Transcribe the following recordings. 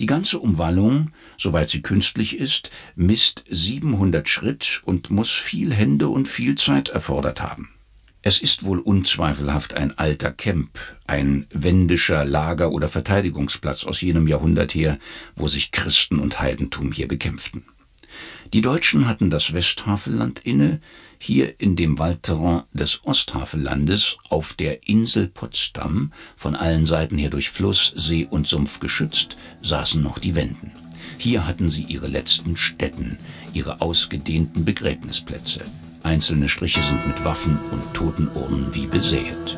Die ganze Umwallung, soweit sie künstlich ist, misst 700 Schritt und muss viel Hände und viel Zeit erfordert haben. Es ist wohl unzweifelhaft ein alter Camp, ein wendischer Lager- oder Verteidigungsplatz aus jenem Jahrhundert her, wo sich Christen und Heidentum hier bekämpften. Die Deutschen hatten das Westhavelland inne, hier in dem Waldterrain des Osthavellandes auf der Insel Potsdam, von allen Seiten her durch Fluss, See und Sumpf geschützt, saßen noch die Wenden. Hier hatten sie ihre letzten Stätten, ihre ausgedehnten Begräbnisplätze. Einzelne Striche sind mit Waffen und Totenurnen wie besäet.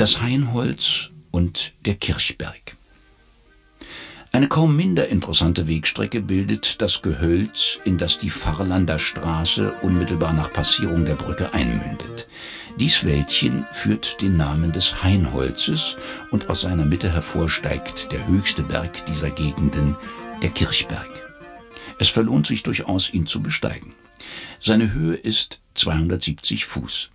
Das Hainholz und der Kirchberg. Eine kaum minder interessante Wegstrecke bildet das Gehölz, in das die Farlander Straße unmittelbar nach Passierung der Brücke einmündet. Dies Wäldchen führt den Namen des Hainholzes und aus seiner Mitte hervorsteigt der höchste Berg dieser Gegenden, der Kirchberg. Es verlohnt sich durchaus, ihn zu besteigen. Seine Höhe ist 270 Fuß.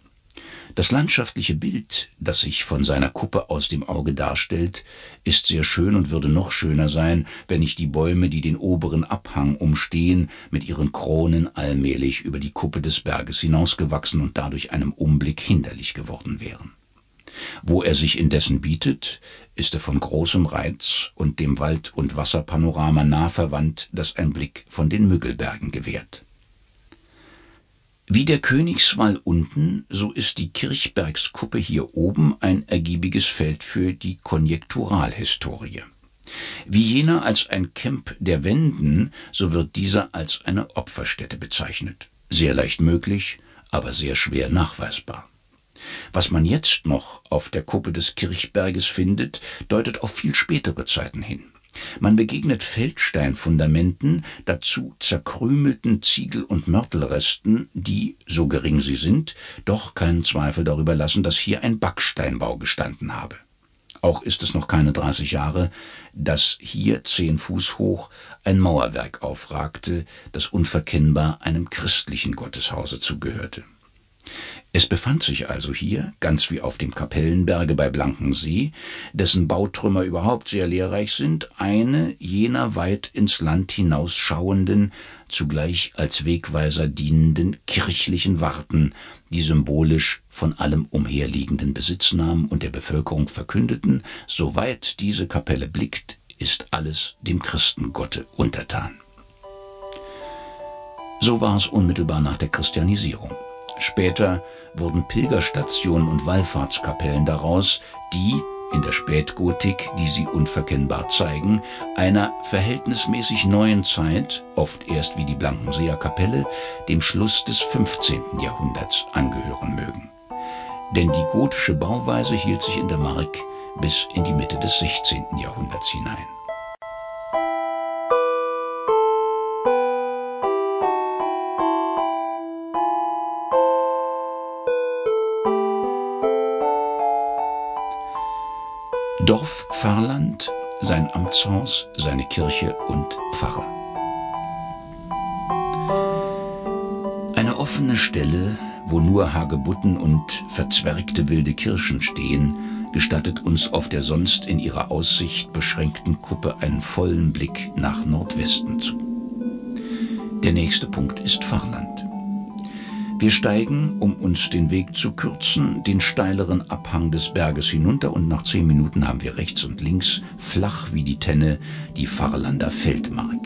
Das landschaftliche Bild, das sich von seiner Kuppe aus dem Auge darstellt, ist sehr schön und würde noch schöner sein, wenn nicht die Bäume, die den oberen Abhang umstehen, mit ihren Kronen allmählich über die Kuppe des Berges hinausgewachsen und dadurch einem Umblick hinderlich geworden wären. Wo er sich indessen bietet, ist er von großem Reiz und dem Wald- und Wasserpanorama nah verwandt, das ein Blick von den Müggelbergen gewährt. Wie der Königswall unten, so ist die Kirchbergskuppe hier oben ein ergiebiges Feld für die Konjekturalhistorie. Wie jener als ein Camp der Wenden, so wird dieser als eine Opferstätte bezeichnet. Sehr leicht möglich, aber sehr schwer nachweisbar. Was man jetzt noch auf der Kuppe des Kirchberges findet, deutet auf viel spätere Zeiten hin. Man begegnet Feldsteinfundamenten, dazu zerkrümelten Ziegel- und Mörtelresten, die, so gering sie sind, doch keinen Zweifel darüber lassen, dass hier ein Backsteinbau gestanden habe. Auch ist es noch keine 30 Jahre, dass hier zehn Fuß hoch ein Mauerwerk aufragte, das unverkennbar einem christlichen Gotteshause zugehörte. Es befand sich also hier, ganz wie auf dem Kapellenberge bei Blankensee, dessen Bautrümmer überhaupt sehr lehrreich sind, eine jener weit ins Land hinausschauenden, zugleich als Wegweiser dienenden kirchlichen Warten, die symbolisch von allem umherliegenden Besitz nahmen und der Bevölkerung verkündeten, soweit diese Kapelle blickt, ist alles dem Christengotte untertan. So war es unmittelbar nach der Christianisierung. Später wurden Pilgerstationen und Wallfahrtskapellen daraus, die in der Spätgotik, die sie unverkennbar zeigen, einer verhältnismäßig neuen Zeit, oft erst wie die Blankenseer Kapelle, dem Schluss des 15. Jahrhunderts angehören mögen. Denn die gotische Bauweise hielt sich in der Mark bis in die Mitte des 16. Jahrhunderts hinein. Dorf Pfarrland, sein Amtshaus, seine Kirche und Pfarre. Eine offene Stelle, wo nur Hagebutten und verzwergte wilde Kirschen stehen, gestattet uns auf der sonst in ihrer Aussicht beschränkten Kuppe einen vollen Blick nach Nordwesten zu. Der nächste Punkt ist Pfarrland. Wir steigen, um uns den Weg zu kürzen, den steileren Abhang des Berges hinunter und nach zehn Minuten haben wir rechts und links, flach wie die Tenne, die Farlander Feldmark.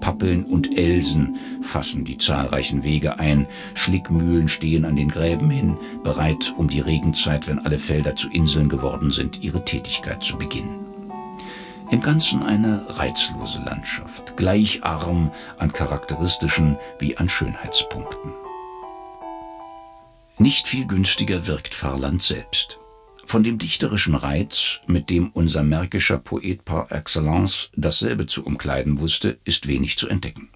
Pappeln und Elsen fassen die zahlreichen Wege ein, Schlickmühlen stehen an den Gräben hin, bereit, um die Regenzeit, wenn alle Felder zu Inseln geworden sind, ihre Tätigkeit zu beginnen. Im Ganzen eine reizlose Landschaft, gleich arm an charakteristischen wie an Schönheitspunkten. Nicht viel günstiger wirkt Farland selbst. Von dem dichterischen Reiz, mit dem unser märkischer Poet par excellence dasselbe zu umkleiden wusste, ist wenig zu entdecken.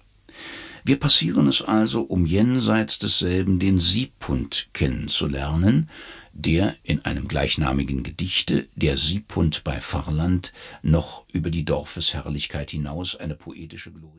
Wir passieren es also, um jenseits desselben den Siebhund kennenzulernen, der in einem gleichnamigen Gedichte, der Siebhund bei Farland, noch über die Dorfesherrlichkeit hinaus eine poetische Glorie